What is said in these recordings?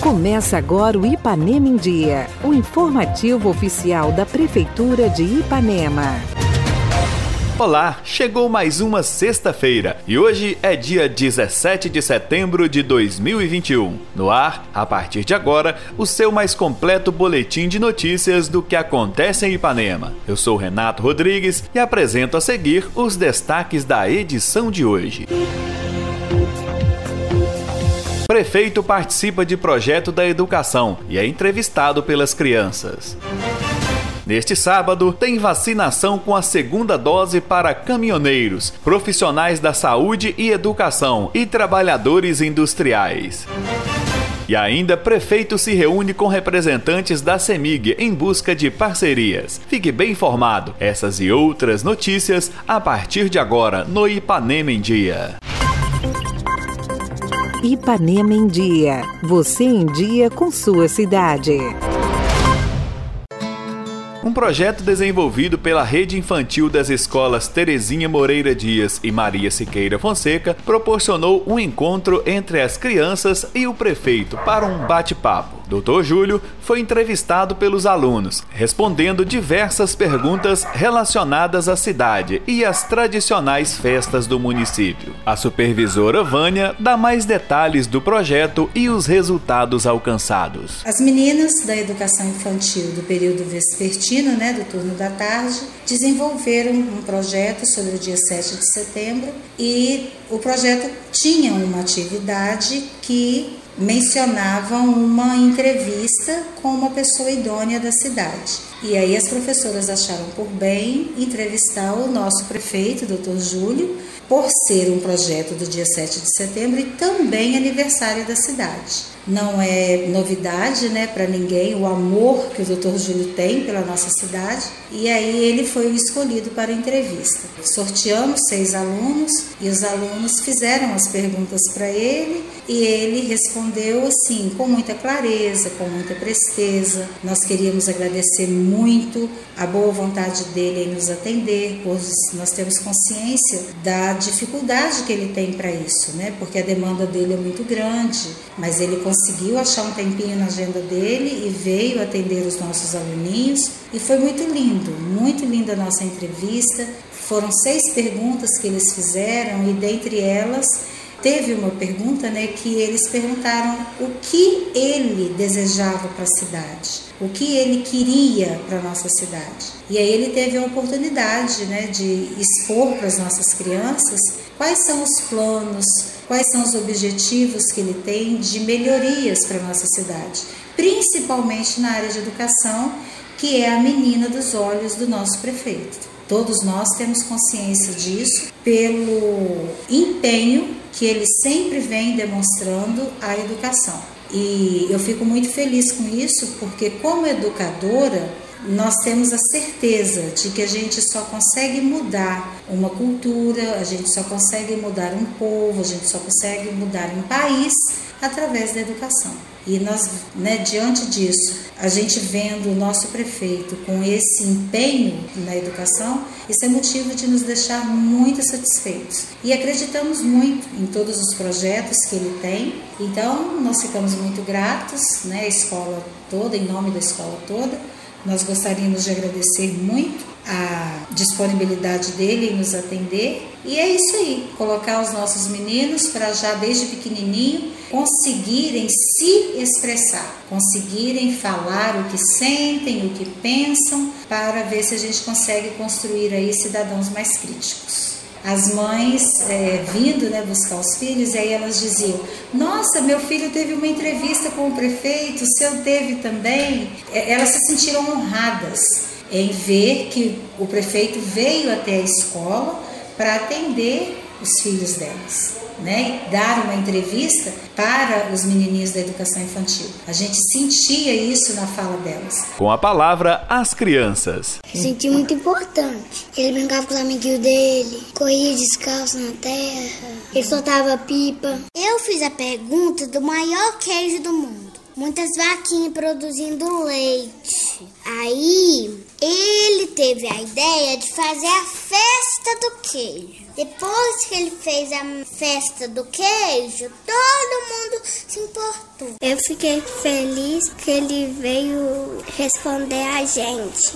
Começa agora o Ipanema em Dia, o informativo oficial da Prefeitura de Ipanema. Olá, chegou mais uma sexta-feira e hoje é dia 17 de setembro de 2021. No ar, a partir de agora, o seu mais completo boletim de notícias do que acontece em Ipanema. Eu sou Renato Rodrigues e apresento a seguir os destaques da edição de hoje. Prefeito participa de projeto da educação e é entrevistado pelas crianças. Neste sábado, tem vacinação com a segunda dose para caminhoneiros, profissionais da saúde e educação e trabalhadores industriais. E ainda, prefeito se reúne com representantes da CEMIG em busca de parcerias. Fique bem informado. Essas e outras notícias a partir de agora no Ipanema em Dia. Ipanema em Dia. Você em dia com sua cidade. Um projeto desenvolvido pela Rede Infantil das Escolas Terezinha Moreira Dias e Maria Siqueira Fonseca proporcionou um encontro entre as crianças e o prefeito para um bate-papo. Dr. Júlio foi entrevistado pelos alunos, respondendo diversas perguntas relacionadas à cidade e às tradicionais festas do município. A supervisora Vânia dá mais detalhes do projeto e os resultados alcançados. As meninas da educação infantil do período vespertino, né, do turno da tarde, desenvolveram um projeto sobre o dia 7 de setembro e o projeto tinha uma atividade que mencionavam uma entrevista com uma pessoa idônea da cidade. E aí as professoras acharam por bem entrevistar o nosso prefeito, Dr. Júlio, por ser um projeto do dia 7 de setembro e também aniversário da cidade. Não é novidade né, para ninguém o amor que o Dr. Júlio tem pela nossa cidade, e aí ele foi o escolhido para a entrevista. Sorteamos seis alunos e os alunos fizeram as perguntas para ele e ele respondeu assim, com muita clareza, com muita presteza. Nós queríamos agradecer muito a boa vontade dele em nos atender, pois nós temos consciência da dificuldade que ele tem para isso, né? Porque a demanda dele é muito grande, mas ele conseguiu achar um tempinho na agenda dele e veio atender os nossos aluninhos e foi muito lindo, muito linda a nossa entrevista. Foram seis perguntas que eles fizeram e dentre elas teve uma pergunta, né, que eles perguntaram o que ele desejava para a cidade, o que ele queria para a nossa cidade. E aí ele teve a oportunidade, né, de expor para as nossas crianças quais são os planos, quais são os objetivos que ele tem de melhorias para a nossa cidade, principalmente na área de educação, que é a menina dos olhos do nosso prefeito. Todos nós temos consciência disso pelo empenho que ele sempre vem demonstrando à educação. E eu fico muito feliz com isso, porque como educadora, nós temos a certeza de que a gente só consegue mudar uma cultura, a gente só consegue mudar um povo, a gente só consegue mudar um país através da educação. E nós, né, diante disso, a gente vendo o nosso prefeito com esse empenho na educação, isso é motivo de nos deixar muito satisfeitos. E acreditamos muito em todos os projetos que ele tem. Então, nós ficamos muito gratos, né, a escola toda, em nome da escola toda. Nós gostaríamos de agradecer muito a disponibilidade dele em nos atender. E é isso aí, colocar os nossos meninos para já desde pequenininho conseguirem se expressar, conseguirem falar o que sentem, o que pensam, para ver se a gente consegue construir aí cidadãos mais críticos as mães é, vindo né, buscar os filhos, aí elas diziam: Nossa, meu filho teve uma entrevista com o prefeito, o seu teve também. É, elas se sentiram honradas em ver que o prefeito veio até a escola para atender os filhos delas. Né, dar uma entrevista para os menininhos da educação infantil. A gente sentia isso na fala delas. Com a palavra, as crianças. Senti muito importante. Ele brincava com os amiguinhos dele, corria descalço na terra, ele soltava pipa. Eu fiz a pergunta do maior queijo do mundo muitas vaquinhas produzindo leite. Aí ele teve a ideia de fazer a festa do queijo. Depois que ele fez a festa do queijo, todo mundo se importou. Eu fiquei feliz que ele veio responder a gente.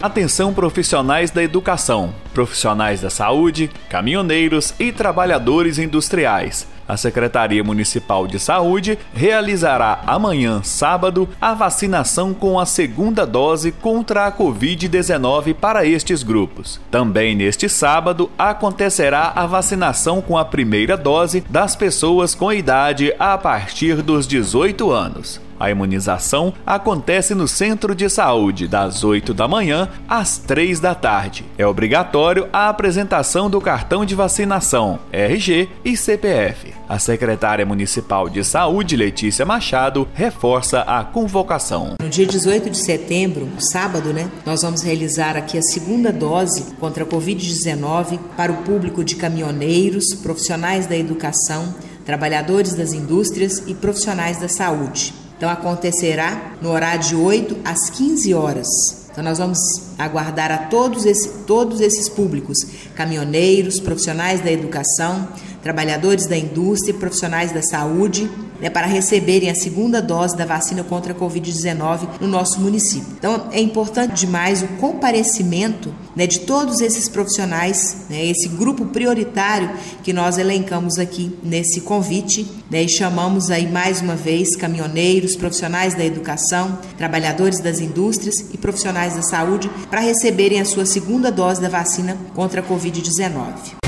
Atenção profissionais da educação, profissionais da saúde, caminhoneiros e trabalhadores industriais. A Secretaria Municipal de Saúde realizará amanhã, sábado, a vacinação com a segunda dose contra a Covid-19 para estes grupos. Também neste sábado acontecerá a vacinação com a primeira dose das pessoas com idade a partir dos 18 anos. A imunização acontece no centro de saúde das 8 da manhã às 3 da tarde. É obrigatório a apresentação do cartão de vacinação, RG e CPF. A secretária municipal de saúde, Letícia Machado, reforça a convocação. No dia 18 de setembro, sábado, né, nós vamos realizar aqui a segunda dose contra a Covid-19 para o público de caminhoneiros, profissionais da educação, trabalhadores das indústrias e profissionais da saúde. Então acontecerá no horário de 8 às 15 horas. Então nós vamos aguardar a todos, esse, todos esses públicos, caminhoneiros, profissionais da educação, trabalhadores da indústria, profissionais da saúde, né, para receberem a segunda dose da vacina contra a Covid-19 no nosso município. Então, é importante demais o comparecimento né, de todos esses profissionais, né, esse grupo prioritário que nós elencamos aqui nesse convite né, e chamamos aí mais uma vez caminhoneiros, profissionais da educação, trabalhadores das indústrias e profissionais da saúde para receberem a sua segunda dose da vacina contra a Covid-19.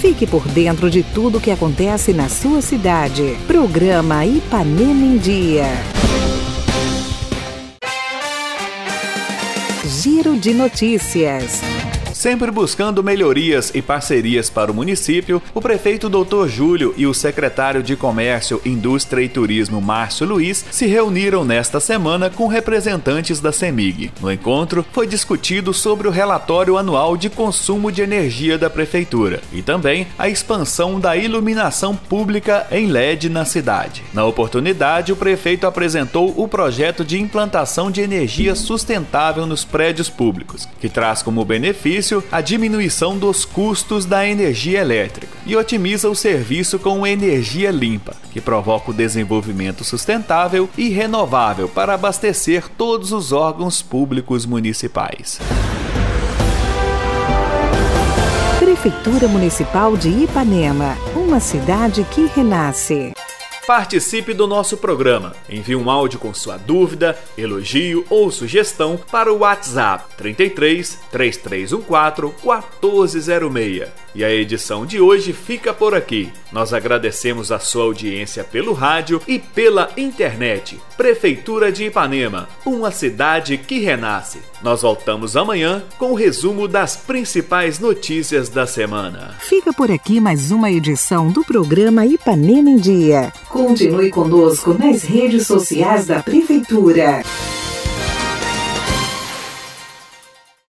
Fique por dentro de tudo o que acontece na sua cidade. Programa Ipanema em Dia. Giro de Notícias. Sempre buscando melhorias e parcerias para o município, o prefeito Dr. Júlio e o secretário de Comércio, Indústria e Turismo, Márcio Luiz, se reuniram nesta semana com representantes da CEMIG. No encontro, foi discutido sobre o relatório anual de consumo de energia da prefeitura e também a expansão da iluminação pública em LED na cidade. Na oportunidade, o prefeito apresentou o projeto de implantação de energia sustentável nos prédios públicos, que traz como a diminuição dos custos da energia elétrica e otimiza o serviço com energia limpa, que provoca o desenvolvimento sustentável e renovável para abastecer todos os órgãos públicos municipais. Prefeitura Municipal de Ipanema, uma cidade que renasce. Participe do nosso programa. Envie um áudio com sua dúvida, elogio ou sugestão para o WhatsApp 33 3314 1406. E a edição de hoje fica por aqui. Nós agradecemos a sua audiência pelo rádio e pela internet. Prefeitura de Ipanema, uma cidade que renasce. Nós voltamos amanhã com o resumo das principais notícias da semana. Fica por aqui mais uma edição do programa Ipanema em Dia. Continue conosco nas redes sociais da Prefeitura.